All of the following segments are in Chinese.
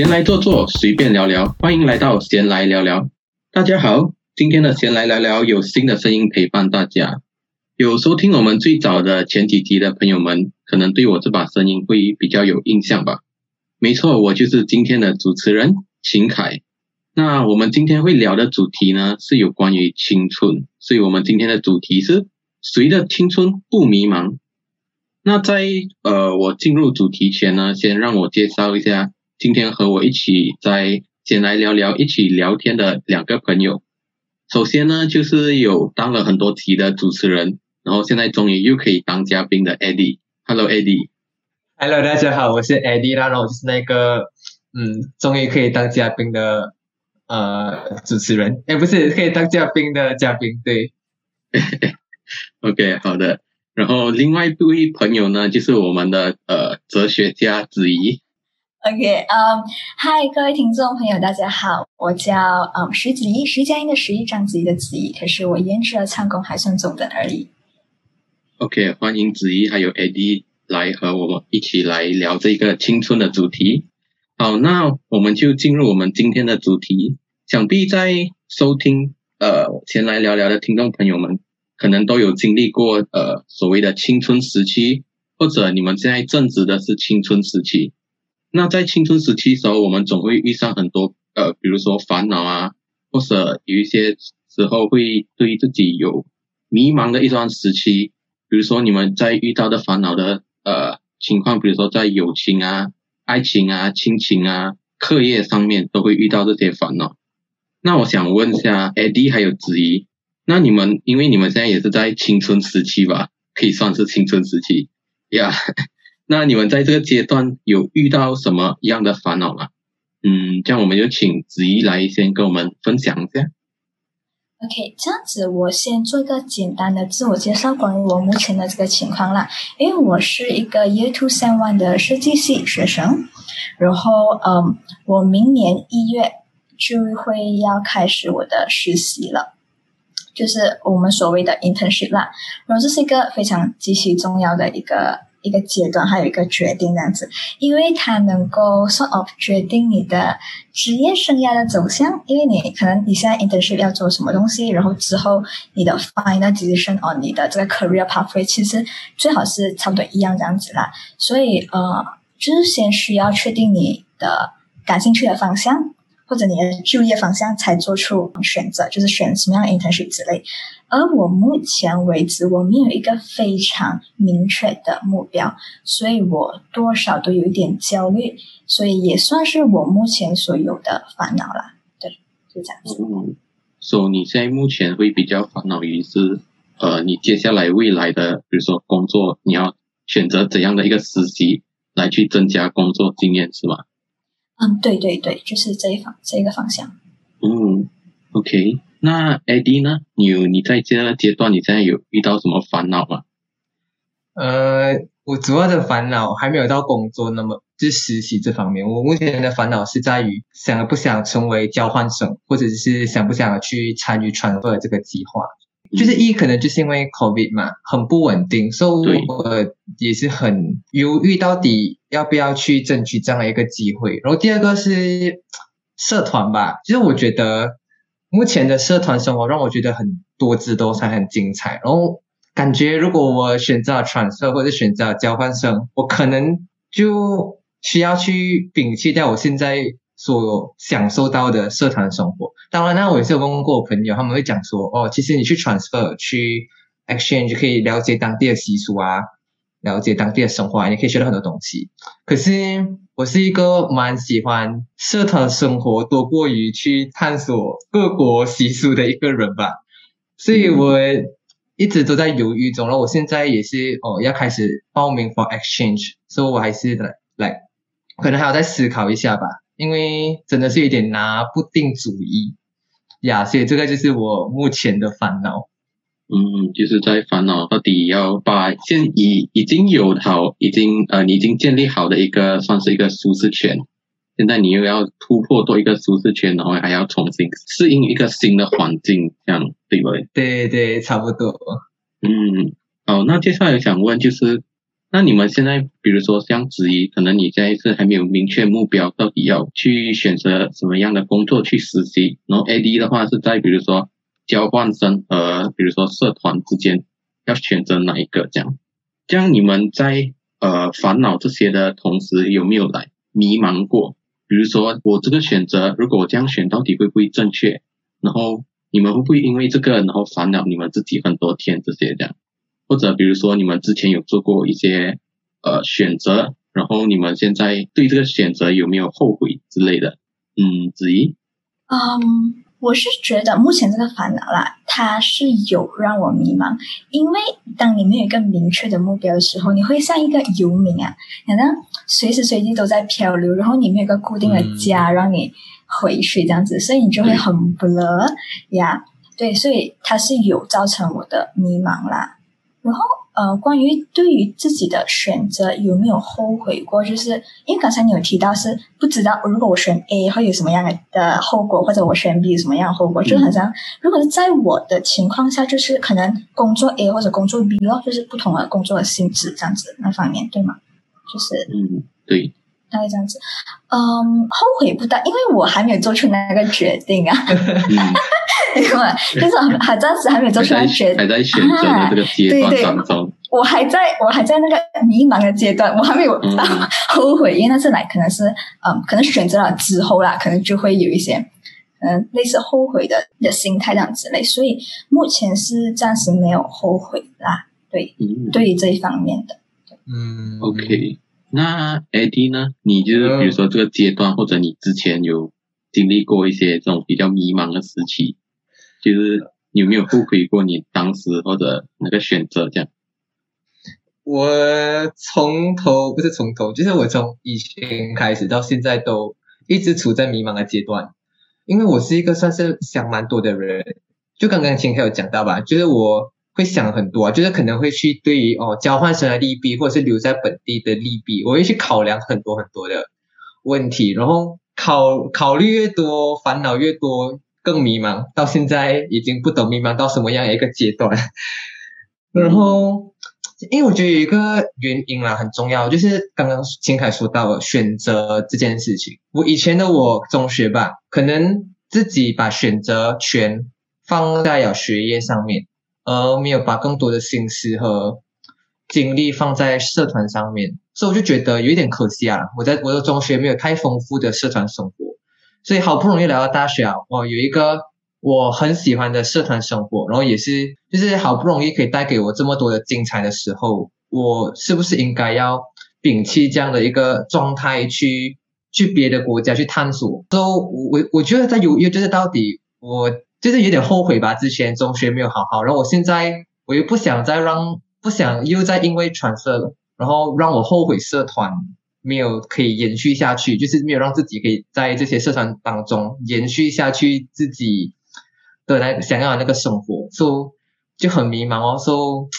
闲来坐坐，随便聊聊，欢迎来到闲来聊聊。大家好，今天的闲来聊聊有新的声音陪伴大家。有收听我们最早的前几集的朋友们，可能对我这把声音会比较有印象吧。没错，我就是今天的主持人秦凯。那我们今天会聊的主题呢，是有关于青春，所以我们今天的主题是谁的青春不迷茫？那在呃我进入主题前呢，先让我介绍一下今天和我一起在先来聊聊一起聊天的两个朋友。首先呢，就是有当了很多集的主持人。然后现在终于又可以当嘉宾的 Eddie，Hello Eddie。Hello，大家好，我是 Eddie 啦，然后我就是那个嗯，终于可以当嘉宾的呃主持人，哎，不是可以当嘉宾的嘉宾，对。OK，好的。然后另外一位朋友呢，就是我们的呃哲学家子怡。OK，嗯，嗨，各位听众朋友，大家好，我叫嗯石子怡，石佳音的石，一，章子怡的子怡，可是我颜值和唱功还算中等而已。OK，欢迎子怡还有 AD 来和我们一起来聊这个青春的主题。好，那我们就进入我们今天的主题。想必在收听呃前来聊聊的听众朋友们，可能都有经历过呃所谓的青春时期，或者你们现在正值的是青春时期。那在青春时期的时候，我们总会遇上很多呃，比如说烦恼啊，或者有一些时候会对自己有迷茫的一段时期。比如说你们在遇到的烦恼的呃情况，比如说在友情啊、爱情啊、亲情啊、课业上面都会遇到这些烦恼。那我想问一下 Eddie 还有子怡，那你们因为你们现在也是在青春时期吧，可以算是青春时期呀。那你们在这个阶段有遇到什么样的烦恼吗？嗯，这样我们就请子怡来先跟我们分享一下。OK，这样子我先做一个简单的自我介绍，关于我目前的这个情况啦。因为我是一个 Year Two Sem One 的设计系学生，然后嗯，我明年一月就会要开始我的实习了，就是我们所谓的 internship 啦。然后这是一个非常极其重要的一个。一个阶段，还有一个决定这样子，因为它能够 sort of 决定你的职业生涯的走向。因为你可能你现在 internship 要做什么东西，然后之后你的 final decision on 你的这个 career pathway，其实最好是差不多一样这样子啦。所以呃，就是先需要确定你的感兴趣的方向。或者你的就业方向才做出选择，就是选什么样的 internship 之类。而我目前为止，我没有一个非常明确的目标，所以我多少都有一点焦虑，所以也算是我目前所有的烦恼啦。对，就这样子。嗯，所以你现在目前会比较烦恼于是，呃，你接下来未来的，比如说工作，你要选择怎样的一个实习来去增加工作经验，是吗？嗯，对对对，就是这一方这一个方向。嗯，OK，那 AD 呢？你有你在这个阶段，你现在有遇到什么烦恼吗？呃，我主要的烦恼还没有到工作那么就是实习这方面。我目前的烦恼是在于想不想成为交换生，或者是想不想去参与传 r 这个计划。就是一可能就是因为 COVID 嘛，很不稳定，所以我也是很犹豫到底要不要去争取这样的一个机会。然后第二个是社团吧，其实我觉得目前的社团生活让我觉得很多姿多彩，很精彩。然后感觉如果我选择 transfer 或者选择交换生，我可能就需要去摒弃掉我现在。所享受到的社团生活，当然呢，我也是有问过朋友，他们会讲说，哦，其实你去 transfer 去 exchange 可以了解当地的习俗啊，了解当地的生活，啊你可以学到很多东西。可是我是一个蛮喜欢社团生活多过于去探索各国习俗的一个人吧，所以我一直都在犹豫中。然后我现在也是哦，要开始报名 for exchange，所以我还是来来，可能还要再思考一下吧。因为真的是有点拿不定主意呀，所以这个就是我目前的烦恼。嗯，就是在烦恼到底要把现已已经有好，已经呃你已经建立好的一个算是一个舒适圈，现在你又要突破多一个舒适圈，然后还要重新适应一个新的环境，这样对不对？对对，差不多。嗯，好，那接下来想问就是，那你们现在，比如说像子怡，可能你现在是还没有明确目标，到底要去选择什么样的工作去实习。然后 AD 的话是在比如说交换生和比如说社团之间要选择哪一个这样。这样你们在呃烦恼这些的同时，有没有来迷茫过？比如说我这个选择，如果我这样选，到底会不会正确？然后你们会不会因为这个然后烦恼你们自己很多天这些这样？或者比如说你们之前有做过一些呃选择，然后你们现在对这个选择有没有后悔之类的？嗯，子怡。嗯，我是觉得目前这个烦恼啦，它是有让我迷茫，因为当你没有一个明确的目标的时候，你会像一个游民啊，可能随时随地都在漂流，然后你没有一个固定的家让你回去这样子，所以你就会很 blur 呀，对，所以它是有造成我的迷茫啦。然后，呃，关于对于自己的选择有没有后悔过？就是因为刚才你有提到是不知道，如果我选 A 会有什么样的后果，或者我选 B 有什么样的后果，就好像如果是在我的情况下，就是可能工作 A 或者工作 B 咯，就是不同的工作的性质这样子那方面，对吗？就是，嗯，对。大概这样子，嗯，后悔不大，因为我还没有做出那个决定啊，因为就是还暂时还没有做出那个决定，还在选择的这个阶段当中。我还在我还在那个迷茫的阶段，我还没有后悔，因为那次来可能是嗯，可能选择了之后啦，可能就会有一些嗯类似后悔的的心态这样之类，所以目前是暂时没有后悔啦。对，对于这一方面的，嗯，OK。那 AD 呢？你就是比如说这个阶段，或者你之前有经历过一些这种比较迷茫的时期，就是有没有后悔过你当时或者那个选择这样？我从头不是从头，就是我从以前开始到现在都一直处在迷茫的阶段，因为我是一个算是想蛮多的人，就刚刚前天有讲到吧，就是我。会想很多，就是可能会去对于哦交换生的利弊，或者是留在本地的利弊，我会去考量很多很多的问题，然后考考虑越多，烦恼越多，更迷茫。到现在已经不懂迷茫到什么样一个阶段。然后，因为我觉得有一个原因啦，很重要，就是刚刚秦凯说到了选择这件事情。我以前的我中学吧，可能自己把选择权放在了学业上面。而没有把更多的心思和精力放在社团上面，所以我就觉得有一点可惜啊。我在我的中学没有太丰富的社团生活，所以好不容易来到大学啊，我有一个我很喜欢的社团生活，然后也是就是好不容易可以带给我这么多的精彩的时候，我是不是应该要摒弃这样的一个状态，去去别的国家去探索？所以，我我觉得在犹豫，就是到底我。就是有点后悔吧，之前中学没有好好，然后我现在我又不想再让，不想又再因为传社，然后让我后悔社团没有可以延续下去，就是没有让自己可以在这些社团当中延续下去自己的那想要的那个生活，所以就很迷茫哦，所以。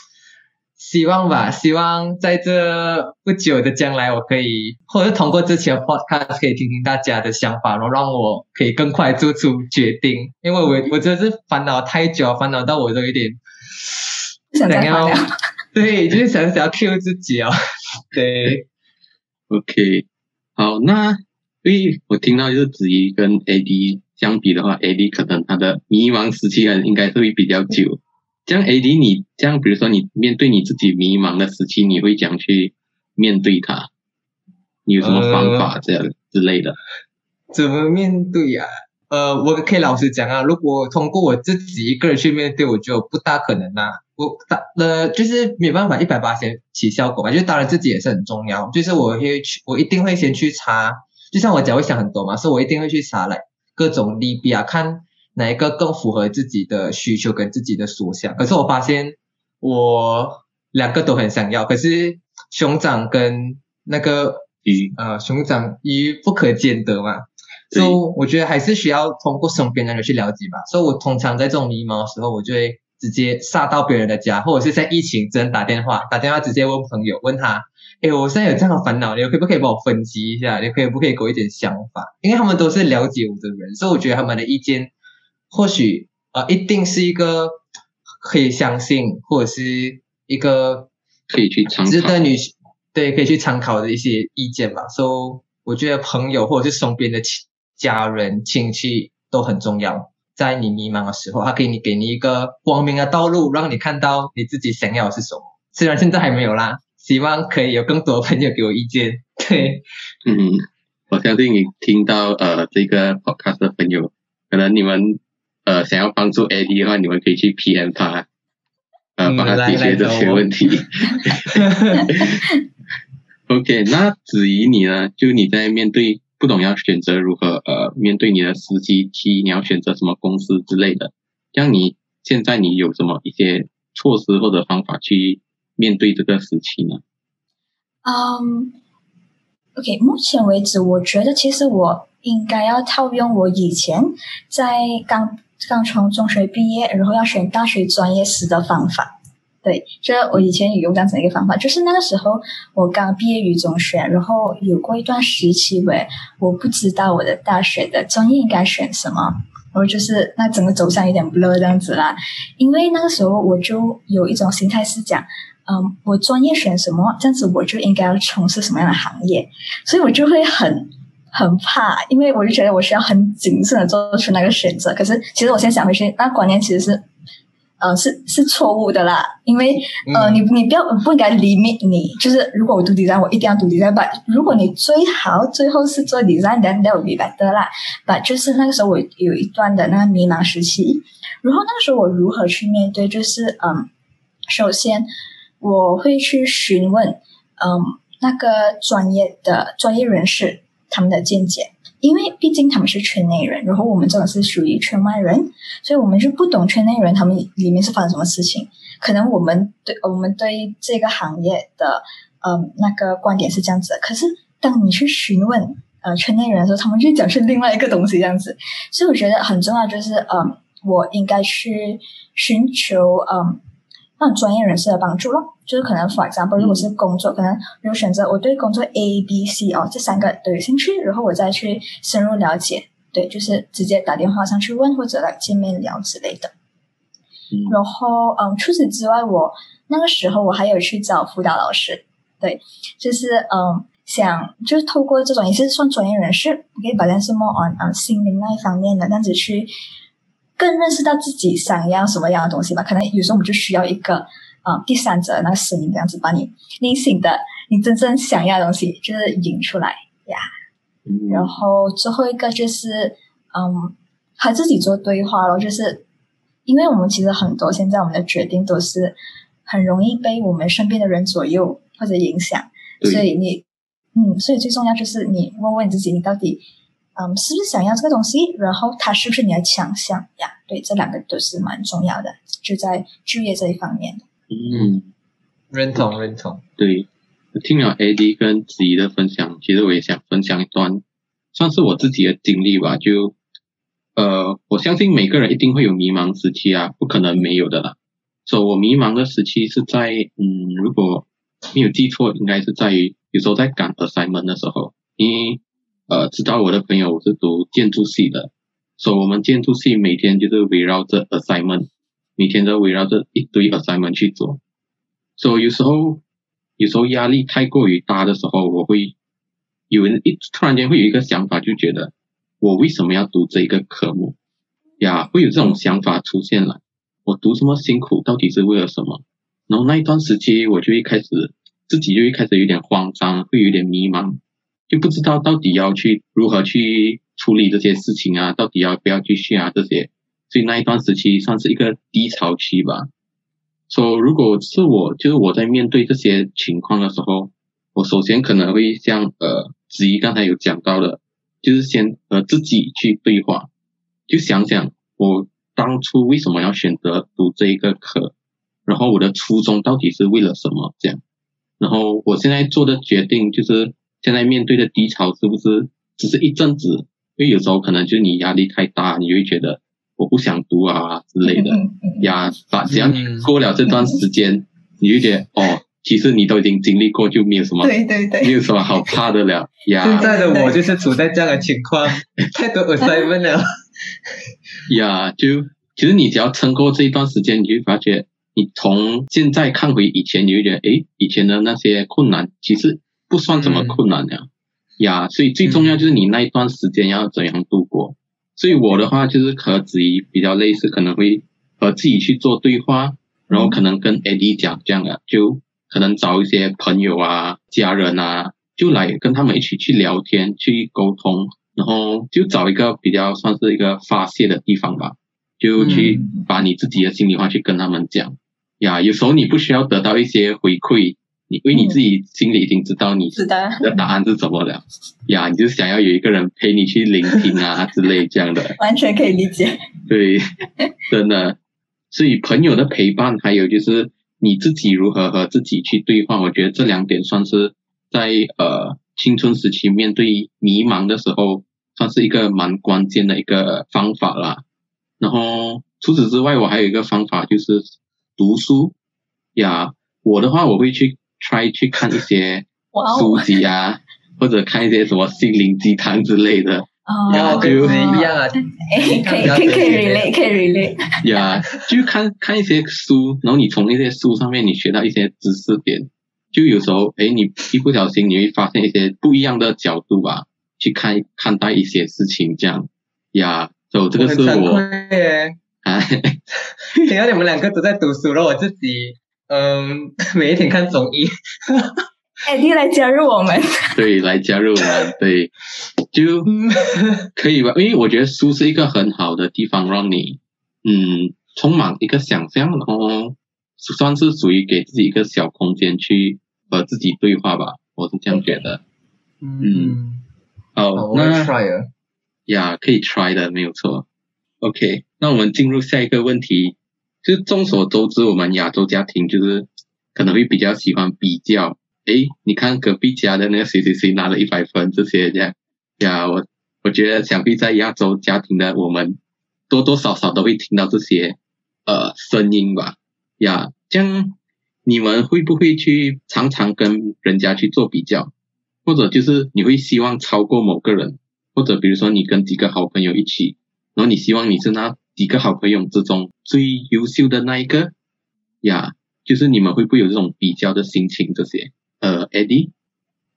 希望吧，希望在这不久的将来，我可以，或者是通过之前的 podcast 可以听听大家的想法，然后让我可以更快做出决定。因为我我真的是烦恼太久，烦恼到我都有点想要，对，就是想想要 Q 自己哦。对，OK，好，那所以我听到就是子怡跟 AD 相比的话，AD 可能他的迷茫时期应该会比较久。像 AD，你这样，比如说你面对你自己迷茫的时期，你会怎样去面对它？你有什么方法这样之类的？怎么面对呀？呃，我可以老实讲啊，如果通过我自己一个人去面对，我觉得不大可能啊。我大呃，就是没办法一百八先起效果吧。就当然自己也是很重要，就是我会去，我一定会先去查。就像我讲，会想很多嘛，所以我一定会去查来各种利弊啊，看。哪一个更符合自己的需求跟自己的所想？可是我发现我两个都很想要，可是熊掌跟那个鱼，呃，熊掌鱼不可兼得嘛。所以我觉得还是需要通过身边的人去了解吧。所以我通常在这种迷茫的时候，我就会直接杀到别人的家，或者是在疫情只能打电话，打电话直接问朋友，问他，哎，我现在有这样的烦恼，你可不可以帮我分析一下？你可以不可以给我一点想法？因为他们都是了解我的人，所以我觉得他们的意见。或许啊，一定是一个可以相信，或者是一个可以去值得你对可以去参考的一些意见吧。所以我觉得朋友或者是身边的亲家人亲戚都很重要，在你迷茫的时候，他可以你给你一个光明的道路，让你看到你自己想要的是什么。虽然现在还没有啦，希望可以有更多朋友给我意见。对，嗯，我相信你听到呃这个 podcast 的朋友，可能你们呃想要帮助 AD 的话，你们可以去 PM 他，呃嗯帮他解决这些问题。OK，那子怡你呢？就你在面对不懂要选择如何呃面对你的实习期，你要选择什么公司之类的，像你现在你有什么一些措施或者方法去面对这个时期呢？嗯、o k 目前为止，我觉得其实我应该要套用我以前在刚刚从中学毕业，然后要选大学专业时的方法。对，就是我以前有用这样子一个方法，就是那个时候我刚毕业于中学，然后有过一段时期，为我不知道我的大学的专业应该选什么，然后就是那整个走向有点 blur 这样子啦。因为那个时候我就有一种心态是讲，嗯，我专业选什么，这样子我就应该要从事什么样的行业，所以我就会很很怕，因为我就觉得我需要很谨慎的做出那个选择。可是其实我现在想回去，那观念其实是，呃，是是错误的啦，因为呃，嗯你你不要不应该 limit 你，就是如果我读 design，我一定要读 design，but 如果你最好最后是做 design，then that would be better 啦。but 就是那个时候我有一段的那个迷茫时期，然后那个时候我如何去面对，就是嗯，首先我会去询问嗯那个专业的专业人士他们的见解。因为毕竟他们是圈内人，然后我们这种是属于圈外人，所以我们就不懂圈内人他们里面是发生什么事情。可能我们对我们对这个行业的嗯那个观点是这样子，可是当你去询问呃圈内人的时候，他们就讲是另外一个东西这样子。所以我觉得很重要，就是嗯我应该去寻求嗯种专业人士的帮助咯。就是可能，for example，如果是工作，可能有选择我对工作 A、B、C 哦这三个都有兴趣，然后我再去深入了解。对，就是直接打电话上去问，或者来见面聊之类的。嗯然后，嗯，除此之外，我那个时候我还有去找辅导老师，对，就是嗯，想就是透过这种也是算专业人士，可以把但是 more on 嗯心灵那一方面的，这样子去更认识到自己想要什么样的东西吧。可能有时候我们就需要一个嗯第三者的那个声音，这样子把你内心的你真正想要的东西就是引出来呀。嗯然后最后一个就是，嗯，和自己做对话咯，就是因为我们其实很多现在我们的决定都是很容易被我们身边的人左右或者影响，所以你，嗯，所以最重要就是你问问自己，你到底，嗯，是不是想要这个东西，然后它是不是你的强项呀？对，这两个都是蛮重要的，就在就业这一方面。嗯。认同认同。对，听了 AD 跟子怡的分享，其实我也想分享一段，算是我自己的经历吧。就呃，我相信每个人一定会有迷茫时期啊，不可能没有的啦。所以我迷茫的时期是在嗯，如果没有记错，应该是在于有时候在赶 assignment 的时候，因为呃，知道我的朋友是读建筑系的，所以我们建筑系每天就是围绕着 assignment，每天都围绕着一堆 assignment 去做。所以有时候，有时候压力太过于大的时候，我会有人一突然间会有一个想法，就觉得我为什么要读这一个科目呀？会有这种想法出现了。我读这么辛苦，到底是为了什么？然后那一段时期，我就一开始自己就一开始有点慌张，会有点迷茫，就不知道到底要去如何去处理这些事情啊，到底要不要继续啊这些。所以那一段时期算是一个低潮期吧。说、如果是我，就是我在面对这些情况的时候，我首先可能会像呃子怡刚才有讲到的，就是先和自己去对话，就想想我当初为什么要选择读这一个课，然后我的初衷到底是为了什么这样，然后我现在做的决定就是现在面对的低潮是不是只是一阵子？因为有时候可能就是你压力太大，你会觉得我不想读啊之类的。嗯嗯嗯呀，把只要过了这段时间，你就觉得哦，其实你都已经经历过，就没有什么对对对没。有什么好怕的了现在的我就是处在这样的情况，太多 assignment 了。呀，就其实你只要撑过这一段时间，你就会发觉你从现在看回以前，你会觉得，诶，以前的那些困难其实不算怎么困难呀，呀，所以最重要就是你那一段时间要怎样度过。所以我的话就是和子怡比较类似，可能会和自己去做对话，然后可能跟 Eddie 讲这样的，就可能找一些朋友啊、家人啊，就来跟他们一起去聊天、去沟通，然后就找一个比较算是一个发泄的地方吧，就去把你自己的心里话去跟他们讲。呀，有时候你不需要得到一些回馈，你因为你自己心里已经知道你的答案是怎么了。呀，你就想要有一个人陪你去聆听啊之类这样的，完全可以理解。对，真的，所以朋友的陪伴，还有就是你自己如何和自己去对话，我觉得这两点算是在呃青春时期面对迷茫的时候，算是一个蛮关键的一个方法啦。然后除此之外，我还有一个方法就是。读书呀，我的话我会去 try 去看一些 书籍啊，或者看一些什么心灵鸡汤之类的。哦，跟我一样啊。哎，可以可以可以 relate 可以 relate。呀，就看看一些书，然后你从那些书上面你学到一些知识点，就有时候哎，你一不小心你会发现一些不一样的角度吧，去看看待一些事情这样。呀，就这个是我。啊 听到你们两个都在读书了，我自己嗯，每一天看综艺。哎，你来加入我们。对，来加入我们，对，就可以吧？因为我觉得书是一个很好的地方，让你嗯充满一个想象，然后算是属于给自己一个小空间去和自己对话吧。我是这样觉得。嗯，好，那呀，可以 try 的，没有错。OK，那我们进入下一个问题，就是众所周知，我们亚洲家庭就是可能会比较喜欢比较，诶，你看隔壁家的那个谁谁谁拿了一百分，这些这样，呀，我我觉得想必在亚洲家庭的我们多多少少都会听到这些呃声音吧，呀，这样你们会不会去常常跟人家去做比较，或者就是你会希望超过某个人，或者比如说你跟几个好朋友一起。然后你希望你是那几个好朋友之中最优秀的那一个呀？就是你们会不会有这种比较的心情？这些呃，Eddie，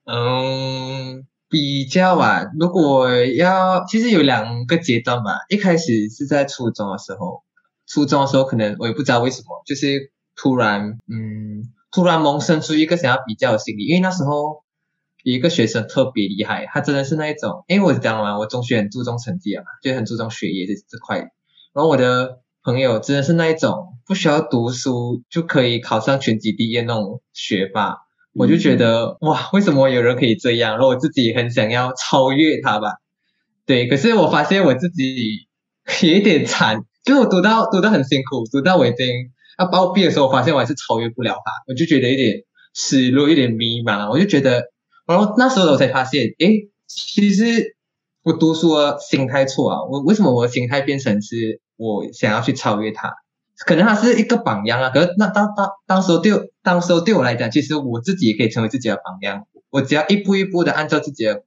嗯，比较啊，如果要，其实有两个阶段吧。一开始是在初中的时候，初中的时候可能我也不知道为什么，就是突然嗯，突然萌生出一个想要比较的心理，因为那时候。有一个学生特别厉害，他真的是那一种，因为我讲嘛，我中学很注重成绩啊，就很注重学业这这块。然后我的朋友真的是那一种，不需要读书就可以考上全级第一那种学霸，我就觉得哇，为什么有人可以这样？然后我自己很想要超越他吧。对，可是我发现我自己有一点惨，就是我读到读到很辛苦，读到我已经要包毕业的时候，我发现我还是超越不了他，我就觉得有点失落，有点迷茫，我就觉得。然后那时候我才发现，诶，其实我读书的心态错啊！我为什么我的心态变成是我想要去超越他？可能他是一个榜样啊。可是那当当当时候对当时候对我来讲，其实我自己也可以成为自己的榜样。我只要一步一步的按照自己的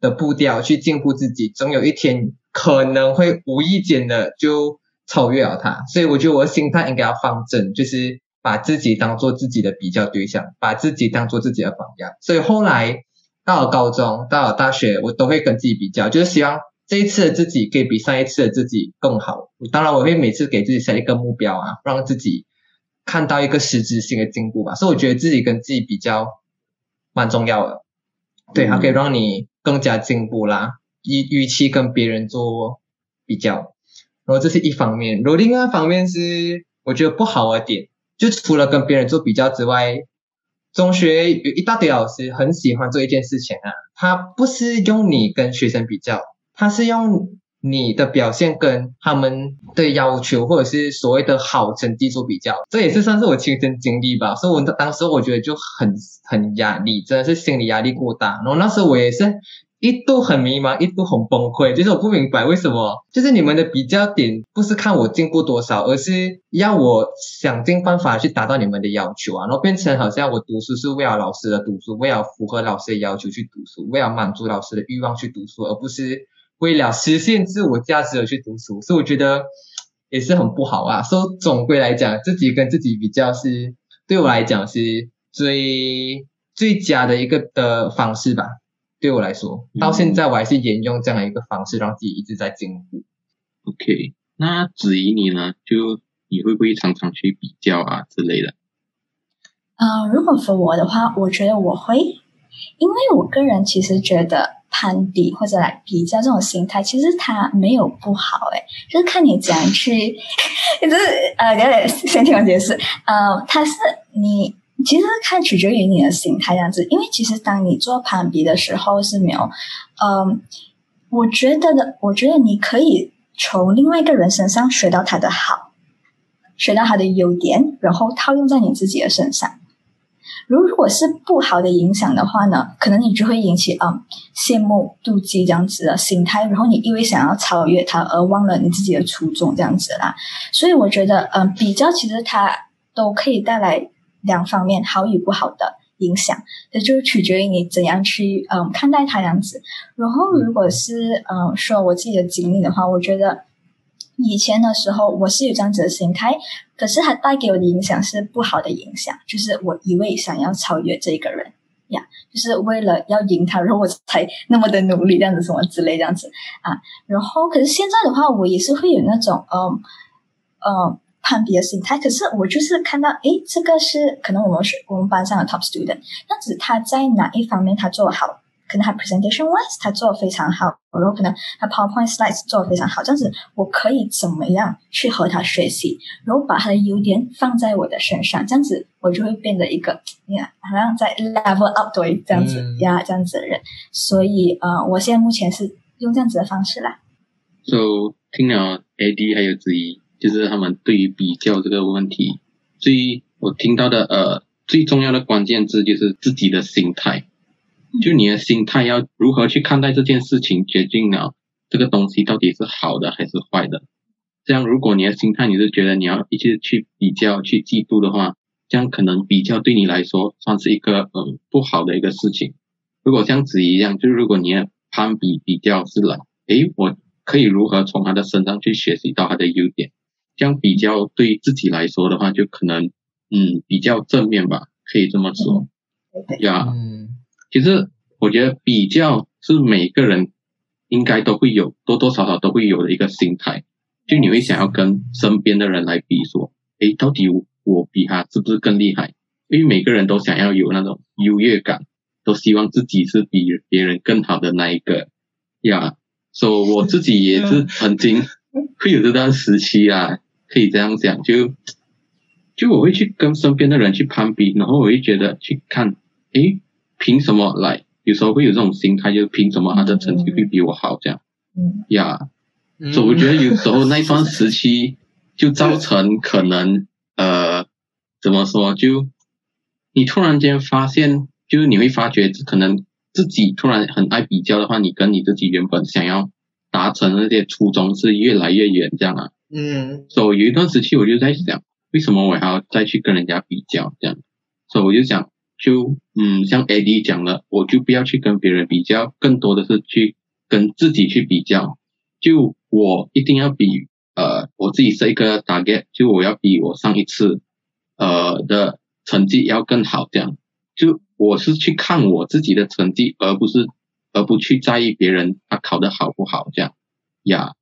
的步调去进步自己，总有一天可能会无意间的就超越了他。所以我觉得我的心态应该要放正，就是。把自己当做自己的比较对象，把自己当做自己的榜样。所以后来到了高中，到了大学，我都会跟自己比较，就是希望这一次的自己可以比上一次的自己更好。当然，我会每次给自己设一个目标啊，让自己看到一个实质性的进步吧。所以我觉得自己跟自己比较蛮重要的，对，它可以让你更加进步啦。与与其跟别人做比较，然后这是一方面。然后另外一方面是我觉得不好的点。就除了跟别人做比较之外，中学有一大堆老师很喜欢做一件事情啊，他不是用你跟学生比较，他是用你的表现跟他们的要求或者是所谓的好成绩做比较，这也是算是我亲身经历吧。所以，我当时我觉得就很很压力，真的是心理压力过大。然后那时候我也是。一度很迷茫，一度很崩溃，就是我不明白为什么，就是你们的比较点不是看我进步多少，而是要我想尽办法去达到你们的要求啊，然后变成好像我读书是为了老师的读书，为了符合老师的要求去读书，为了满足老师的欲望去读书，而不是为了实现自我价值而去读书。所以我觉得也是很不好啊。所以总归来讲，自己跟自己比较是对我来讲是最最佳的一个的方式吧。对我来说，到现在我还是沿用这样的一个方式，让自己一直在进步。OK，那子怡你呢？就你会不会常常去比较啊之类的？呃，如果 for 我的话，我觉得我会，因为我个人其实觉得攀比或者来比较这种心态，其实它没有不好，诶，就是看你怎样去，就是呃，等等，先听我解释，呃，它是你其实看取决于你的心态这样子，因为其实当你做攀比的时候是没有，嗯、我觉得的，我觉得你可以从另外一个人身上学到他的好，学到他的优点，然后套用在你自己的身上。如如果是不好的影响的话呢，可能你就会引起嗯羡慕、妒忌这样子的心态，然后你因为想要超越他而忘了你自己的初衷这样子啦。所以我觉得嗯比较其实它都可以带来两方面好与不好的影响，这就取决于你怎样去嗯看待它这样子。然后如果是嗯说我自己的经历的话，我觉得以前的时候我是有这样子的心态，可是它带给我的影响是不好的影响，就是我一味想要超越这个人呀，就是为了要赢他，然后我才那么的努力，这样子什么之类这样子啊。然后可是现在的话，我也是会有那种嗯嗯攀比的心态，可是我就是看到诶，这个是可能我们学我们班上的 top student，那只他在哪一方面他做得好。可能他 presentation wise 他做的非常好，然后可能他 PowerPoint slides 做的非常好，这样子我可以怎么样去和他学习，然后把他的优点放在我的身上，这样子我就会变得一个呀，好像在 level up 对这样子嗯。呀这样子的人，所以呃，我现在目前是用这样子的方式啦。So 听了 AD 还有子怡，就是他们对于比较这个问题，最我听到的呃最重要的关键字就是自己的心态，就你的心态要如何去看待这件事情，决定了这个东西到底是好的还是坏的。这样，如果你的心态你是觉得你要一直去比较、去嫉妒的话，这样可能比较对你来说算是一个嗯不好的一个事情。如果像子怡一样，就是如果你的攀比比较是了，诶，我可以如何从他的身上去学习到他的优点？这样比较对自己来说的话，就可能嗯比较正面吧，可以这么说对对，呀。嗯其实我觉得比较是每个人应该都会有多多少少都会有的一个心态，就你会想要跟身边的人来比，说，诶，到底我比他是不是更厉害？因为每个人都想要有那种优越感，都希望自己是比别人更好的那一个呀。所、以我自己也是曾经会有这段时期啊，可以这样讲，就就我会去跟身边的人去攀比，然后我会觉得去看，诶，凭什么来？有时候会有这种心态，就是凭什么他的成绩会比我好这样嗯呀？嗯所以我觉得有时候那一段时期就造成可能呃怎么说，就你突然间发现，就是你会发觉可能自己突然很爱比较的话，你跟你自己原本想要达成的那些初衷是越来越远这样啊。嗯所以有一段时期我就在想，为什么我还要再去跟人家比较这样？所以我就想，就嗯，像 AD 讲的，我就不要去跟别人比较，更多的是去跟自己去比较。就我一定要比呃，我自己设一个 target，就我要比我上一次呃的成绩要更好，这样。就我是去看我自己的成绩，而不是而不去在意别人他考得好不好这样呀。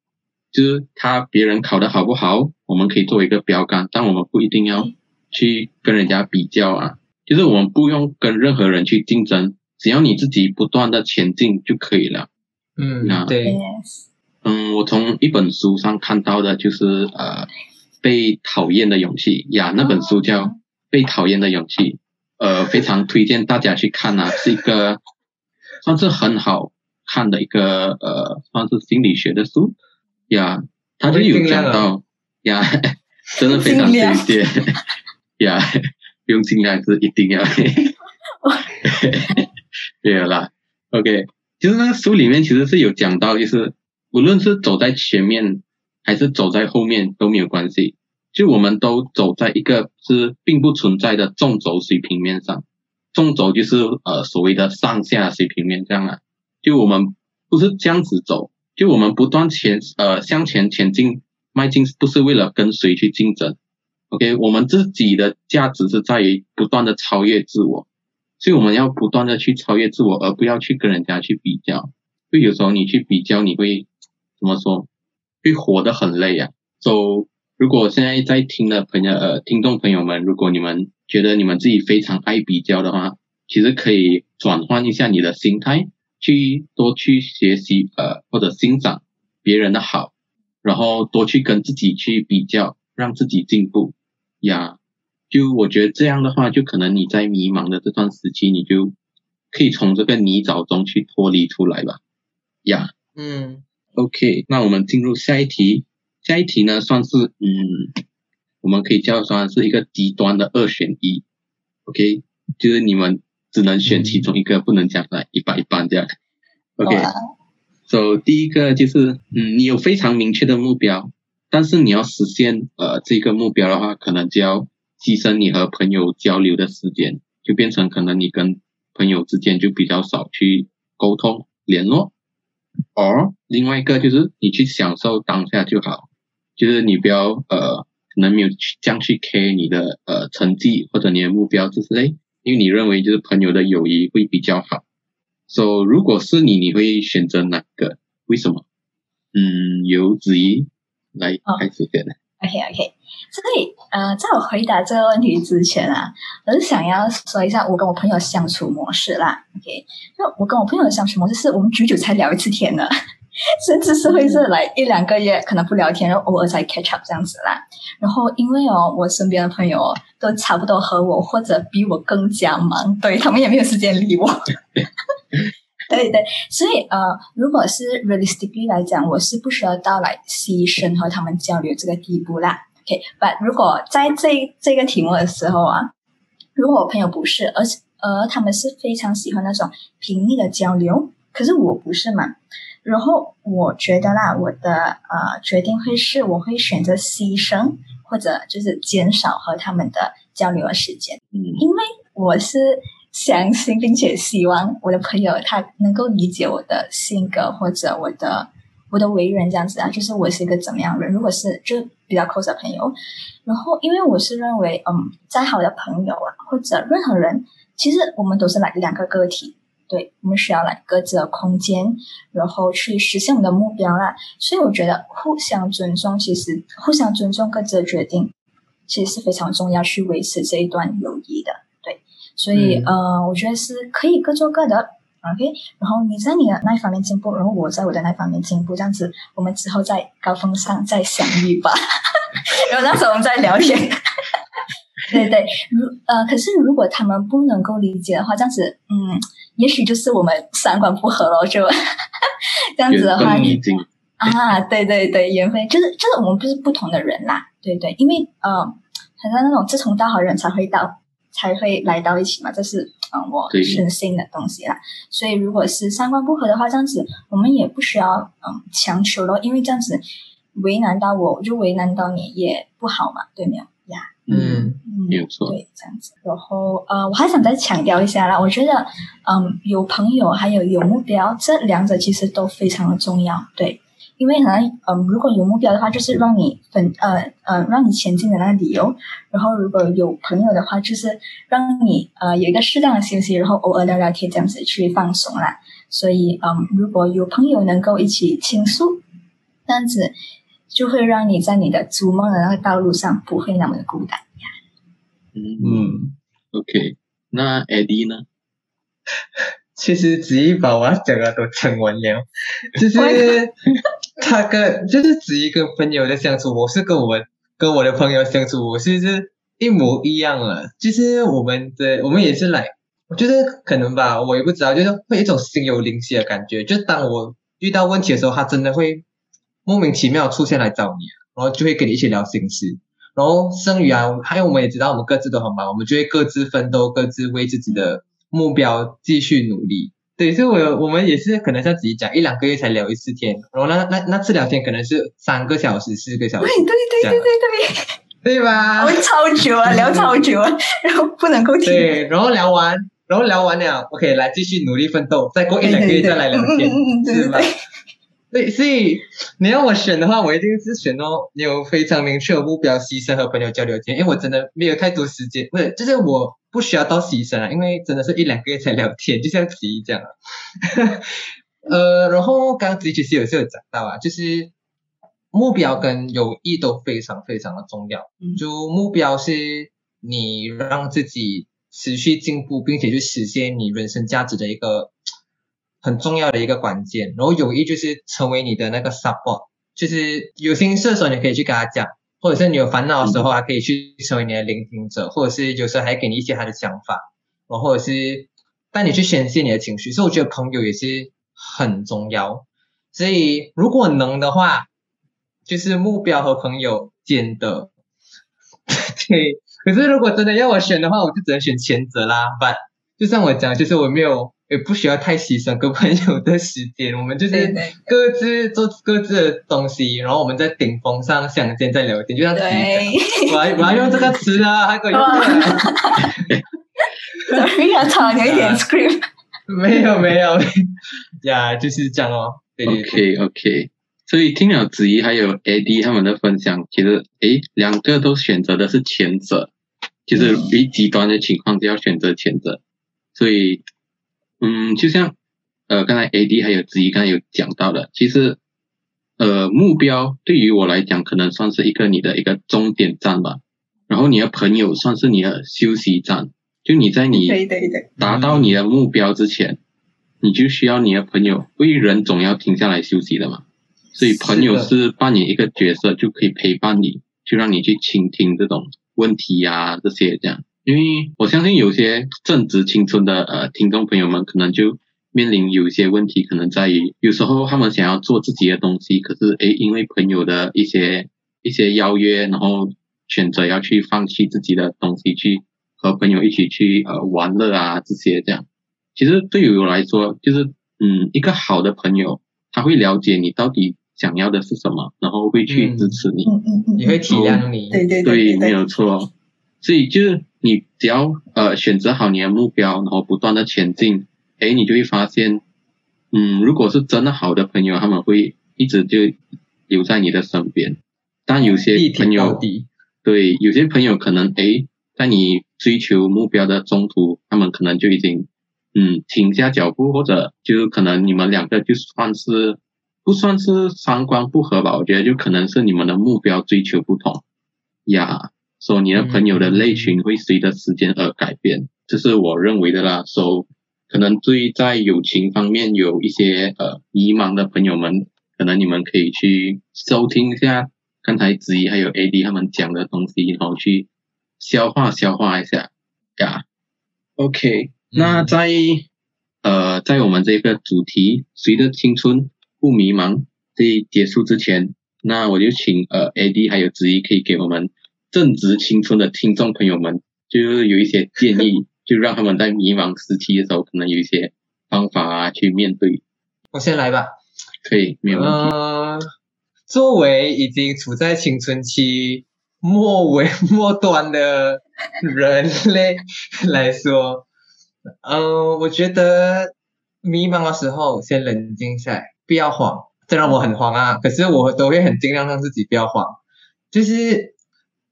就是他别人考得好不好，我们可以作为一个标杆，但我们不一定要去跟人家比较啊。就是我们不用跟任何人去竞争，只要你自己不断的前进就可以了。嗯那对，嗯，我从一本书上看到的就是呃，被讨厌的勇气呀，那本书叫《被讨厌的勇气》，呃，非常推荐大家去看啊，是一个 算是很好看的一个呃，算是心理学的书呀，它就有讲到呀，真的非常推荐呀，不用尽量是一定要。对了啦，OK，其实那个书里面其实是有讲到，就是无论是走在前面还是走在后面都没有关系，就我们都走在一个是并不存在的纵轴水平面上，纵轴就是呃所谓的上下水平面这样啊，就我们不是这样子走，就我们不断前呃向前前进，迈进不是为了跟谁去竞争，OK，我们自己的价值是在于不断的超越自我，所以我们要不断的去超越自我，而不要去跟人家去比较。就有时候你去比较，你会怎么说？会活得很累啊。So，如果现在在听的朋友呃听众朋友们，如果你们觉得你们自己非常爱比较的话，其实可以转换一下你的心态，去多去学习呃或者欣赏别人的好，然后多去跟自己去比较，让自己进步呀。就我觉得这样的话，就可能你在迷茫的这段时期，你就可以从这个泥沼中去脱离出来吧。呀，嗯，OK，那我们进入下一题。下一题呢，算是嗯，我们可以叫算是一个极端的二选一。OK，就是你们只能选其中一个，不能讲来一半一半这样。OK，So 第一个就是嗯，你有非常明确的目标，但是你要实现呃这个目标的话，可能就要牺牲你和朋友交流的时间，就变成可能你跟朋友之间就比较少去沟通联络。而另外一个就是你去享受当下就好，就是你不要呃可能没有去这样去 care 你的呃成绩或者你的目标之类，因为你认为就是朋友的友谊会比较好。So 如果是你，你会选择哪个？为什么？嗯，由子怡来开始先。OK OK，所以呃，在我回答这个问题之前啊，我是想要说一下我跟我朋友相处模式啦。OK，那我跟我朋友的相处模式是我们久久才聊一次天的，甚至是会是来一两个月可能不聊天，然后偶尔才 catch up 这样子啦。然后因为哦，我身边的朋友都差不多和我或者比我更加忙，对他们也没有时间理我。对对，所以呃，如果是 realistically 来讲，我是不需要到来牺牲和他们交流这个地步啦。OK，but 如果在这这个题目的时候啊，如果我朋友不是，而而他们是非常喜欢那种频密的交流，可是我不是嘛。然后我觉得啦，我的呃决定会是，我会选择牺牲或者就是减少和他们的交流的时间，嗯，因为我是。相信并且希望我的朋友他能够理解我的性格或者我的我的为人这样子啊，就是我是一个怎么样人。如果是就比较 close 的朋友，然后因为我是认为，嗯，再好的朋友啊或者任何人，其实我们都是来两个个体，对我们需要来各自的空间，然后去实现我们的目标啦。所以我觉得互相尊重，其实互相尊重各自的决定，其实是非常重要，去维持这一段友谊的。所以，呃，我觉得是可以各做各的，OK。然后你在你的那一方面进步，然后我在我的那一方面进步，这样子，我们之后在高峰上再相遇吧。然后那时候我们再聊天。对对，如呃，可是如果他们不能够理解的话，这样子，嗯，也许就是我们三观不合了，就 这样子的话，啊，对对对，缘分就是就是我们不是不同的人啦，对对，因为呃，好像那种志同道合人才会到。才会来到一起嘛，这是嗯我深心的东西啦。所以如果是三观不合的话，这样子我们也不需要嗯强求咯，因为这样子为难到我，就为难到你也不好嘛，对没有呀？嗯，没有错。对，这样子。然后呃，我还想再强调一下啦，我觉得嗯有朋友还有有目标，这两者其实都非常的重要，对。因为可能，嗯，如果有目标的话，就是让你分，呃，呃，让你前进的那个理由。然后如果有朋友的话，就是让你，呃，有一个适当的休息，然后偶尔聊聊天，这样子去放松啦。所以，嗯，如果有朋友能够一起倾诉，这样子就会让你在你的逐梦的那个道路上不会那么的孤单呀。嗯嗯，OK，那 Eddie 呢？其实子怡把我要讲的都讲完了，就是他跟就是子怡跟朋友的相处，我是跟我们跟我的朋友相处，我是是一模一样了。就是我们的我们也是来，我觉得可能吧，我也不知道，就是会一种心有灵犀的感觉。就当我遇到问题的时候，他真的会莫名其妙出现来找你，然后就会跟你一起聊心事。然后剩余啊，还有我们也知道我们各自都很忙，我们就会各自奋斗，各自为自己的。目标继续努力，对，所以我我们也是可能像自己讲，一两个月才聊一次天，然后那那那次聊天可能是三个小时、四个小时，对对对对对对，对吧？我们超久啊，聊超久啊，然后不能够停。对，然后聊完，然后聊完了，OK，来继续努力奋斗，再过一两个月再来聊天，是吧？对，所以你要我选的话，我一定是选哦，有非常明确的目标，牺牲和朋友交流天，因为我真的没有太多时间，不是，就是我不需要到牺牲啊，因为真的是一两个月才聊天，就像子怡这样啊。呃，然后刚刚其实有时候有讲到啊，就是目标跟友谊都非常非常的重要。就目标是你让自己持续进步，并且去实现你人生价值的一个。很重要的一个关键，然后友谊就是成为你的那个 support，就是有心事的时候你可以去跟他讲，或者是你有烦恼的时候还可以去成为你的聆听者，或者是有时候还给你一些他的想法，然后或者是带你去宣泄你的情绪，所以我觉得朋友也是很重要。所以如果能的话，就是目标和朋友间的，对。可是如果真的要我选的话，我就只能选前者啦。不就像我讲，就是我没有。也不需要太牺牲跟朋友的时间，我们就是各自做各自的东西，然后我们在顶峰上相见再聊天，就像对，我要我要用这个词啊，还可以。Sorry 啊，唱有一点 scream。没有没有，呀，就是这样哦。OK OK，所以听了子怡还有 AD 他们的分享，其实诶，两个都选择的是前者，就是比极端的情况就要选择前者，所以。嗯，就像呃，刚才 A D 还有子怡刚才有讲到的，其实呃，目标对于我来讲，可能算是一个你的一个终点站吧。然后你的朋友算是你的休息站，就你在你达到你的目标之前，你就需要你的朋友，因为人总要停下来休息的嘛。所以朋友是扮演一个角色，就可以陪伴你，就让你去倾听这种问题呀，这些这样。因为我相信有些正值青春的呃听众朋友们，可能就面临有一些问题，可能在于有时候他们想要做自己的东西，可是诶因为朋友的一些一些邀约，然后选择要去放弃自己的东西，去和朋友一起去呃玩乐啊这些这样。其实对于我来说，就是嗯一个好的朋友，他会了解你到底想要的是什么，然后会去支持你，嗯嗯嗯，也会体谅你，对对。对，没有错。所以就是你只要呃选择好你的目标，然后不断的前进，哎，你就会发现，嗯，如果是真的好的朋友，他们会一直就留在你的身边。但有些朋友，对，有些朋友可能哎，在你追求目标的中途，他们可能就已经嗯停下脚步，或者就可能你们两个就算是不算是三观不合吧？我觉得就可能是你们的目标追求不同呀。说你的朋友的类群会随着时间而改变，这是我认为的啦。说可能对在友情方面有一些呃迷茫的朋友们，可能你们可以去收听一下刚才子怡还有 AD 他们讲的东西，然后去消化消化一下呀。OK，那在呃在我们这个主题随着青春不迷茫这一结束之前，那我就请呃 AD 还有子怡可以给我们。正值青春的听众朋友们，就是有一些建议，就让他们在迷茫时期的时候，可能有一些方法啊去面对。我先来吧。可以，没有问题。呃，作为已经处在青春期末尾 末端的人类 来说，嗯，我觉得迷茫的时候先冷静下来，不要慌。虽然我很慌啊，可是我都会很尽量让自己不要慌，就是。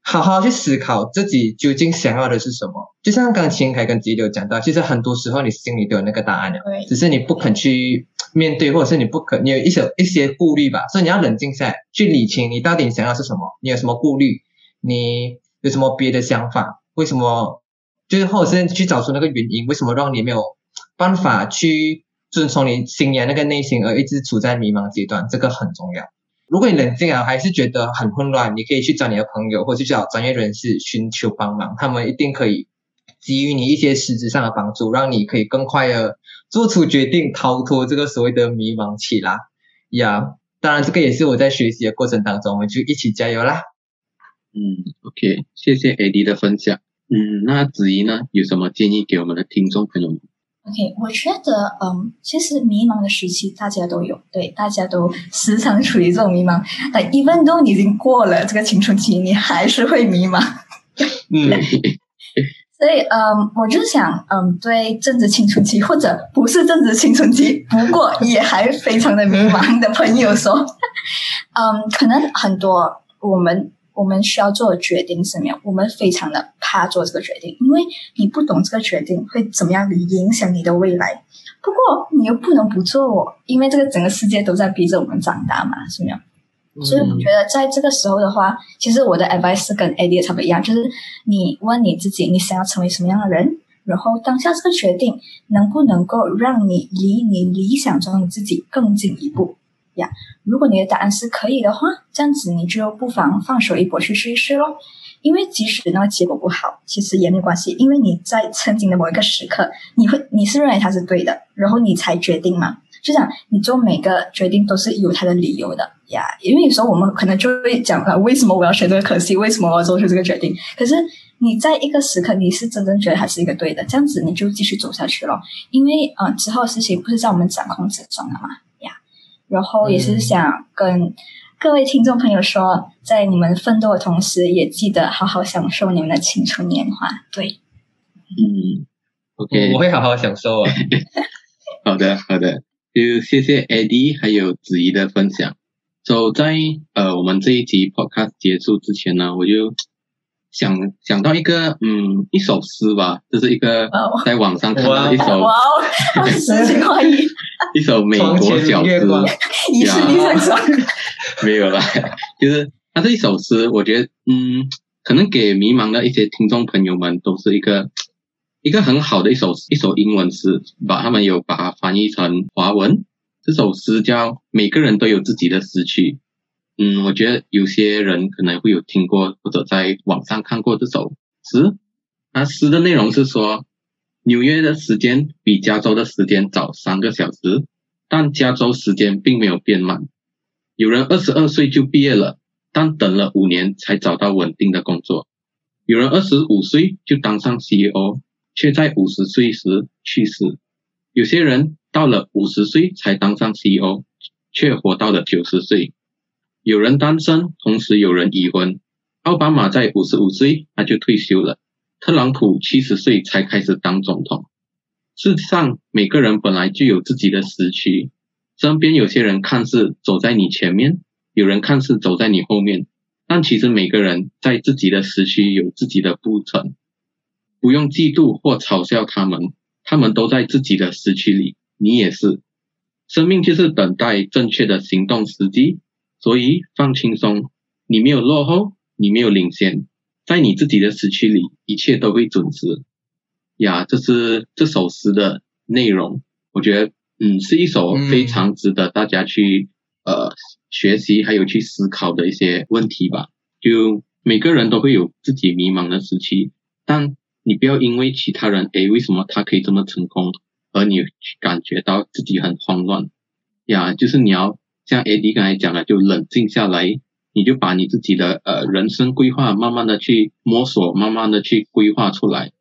好好去思考自己究竟想要的是什么。就像刚秦凯跟吉柳讲到，其实很多时候你心里都有那个答案了，只是你不肯去面对，或者是你不肯，你有一些一些顾虑吧。所以你要冷静下来，去理清你到底想要是什么，你有什么顾虑，你有什么别的想法，为什么？就是或者是去找出那个原因，为什么让你没有办法去遵从你心里那个内心，而一直处在迷茫阶段，这个很重要。如果你冷静啊，还是觉得很混乱，你可以去找你的朋友，或者去找专业人士寻求帮忙，他们一定可以给予你一些实质上的帮助，让你可以更快的做出决定，逃脱这个所谓的迷茫期啦。呀，当然这个也是我在学习的过程当中，我们就一起加油啦。嗯，OK，谢谢 AD 的分享。嗯，那子怡呢，有什么建议给我们的听众朋友们？OK，我觉得，嗯，其实迷茫的时期大家都有，对，大家都时常处于这种迷茫。但 even though 已经过了这个青春期，你还是会迷茫。嗯，所以，嗯，我就想，嗯，对正值青春期或者不是正值青春期，不过也还非常的迷茫的朋友说，嗯，可能很多我们我们需要做的决定是没有，我们非常的怕做这个决定，因为你不懂这个决定会怎么样影响你的未来。不过你又不能不做哦，因为这个整个世界都在逼着我们长大嘛，是没有。所以我觉得在这个时候的话，其实我的 advice 跟 idea 差不多一样，就是你问你自己，你想要成为什么样的人，然后当下这个决定能不能够让你离你理想中的自己更进一步呀？如果你的答案是可以的话，这样子你就不妨放手一搏去试一试咯。因为即使那个结果不好，其实也没关系，因为你在曾经的某一个时刻，你会你是认为它是对的，然后你才决定嘛。就讲你做每个决定都是有它的理由的呀，因为有时候我们可能就会讲啊，为什么我要选这个可惜？为什么我要做出这个决定？可是你在一个时刻，你是真正觉得它是一个对的，这样子你就继续走下去了。因为啊，之后的事情不是在我们掌控之中的嘛。然后也是想跟各位听众朋友说，在你们奋斗的同时，也记得好好享受你们的青春年华。对，嗯，OK，我会好好享受啊。好的，好的。就谢谢 Eddie 还有子怡的分享。so, 在呃我们这一集 podcast 结束之前呢，我就想想到一个嗯一首诗吧，就是一个在网上看到一首哇哦诗情画意，一首美国小诗，疑 是你在说没有啦，就是它是一首诗，我觉得嗯可能给迷茫的一些听众朋友们都是一个。一个很好的一首一首英文诗，把他们有把它翻译成华文。这首诗叫《每个人都有自己的时区》。嗯，我觉得有些人可能会有听过或者在网上看过这首诗。它诗的内容是说，纽约的时间比加州的时间早三个小时，但加州时间并没有变慢。有人二十二岁就毕业了，但等了五年才找到稳定的工作。有人二十五岁就当上 CEO。却在五十岁时去世。有些人到了五十岁才当上 CEO，却活到了九十岁。有人单身，同时有人已婚。奥巴马在五十五岁他就退休了。特朗普七十岁才开始当总统。事实上，每个人本来就有自己的时区。身边有些人看似走在你前面，有人看似走在你后面，但其实每个人在自己的时区有自己的步程。不用嫉妒或嘲笑他们，他们都在自己的时区里，你也是。生命就是等待正确的行动时机，所以放轻松。你没有落后，你没有领先，在你自己的时区里，一切都会准时。呀，这是这首诗的内容。我觉得，嗯，是一首非常值得大家去呃学习还有去思考的一些问题吧。就每个人都会有自己迷茫的时期，但你不要因为其他人，诶，为什么他可以这么成功，而你感觉到自己很慌乱呀？就是你要像 AD 刚才讲的，就冷静下来，你就把你自己的呃人生规划慢慢的去摸索，慢慢的去规划出来，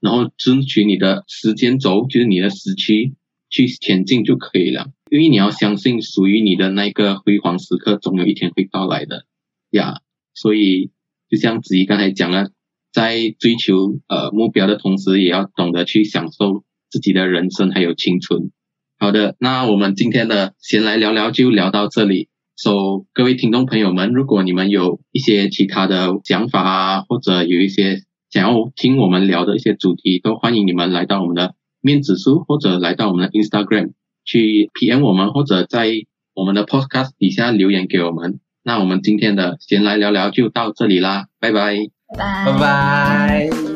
然后争取你的时间轴，就是你的时区去前进就可以了。因为你要相信，属于你的那个辉煌时刻，总有一天会到来的呀。所以就像子怡刚才讲了。在追求呃目标的同时，也要懂得去享受自己的人生还有青春。好的，那我们今天的先来聊聊就聊到这里。So 各位听众朋友们，如果你们有一些其他的想法啊，或者有一些想要听我们聊的一些主题，都欢迎你们来到我们的面子书，或者来到我们的 Instagram 去 PM 我们，或者在我们的 Podcast 底下留言给我们。那我们今天的先来聊聊就到这里啦，拜拜。拜拜拜。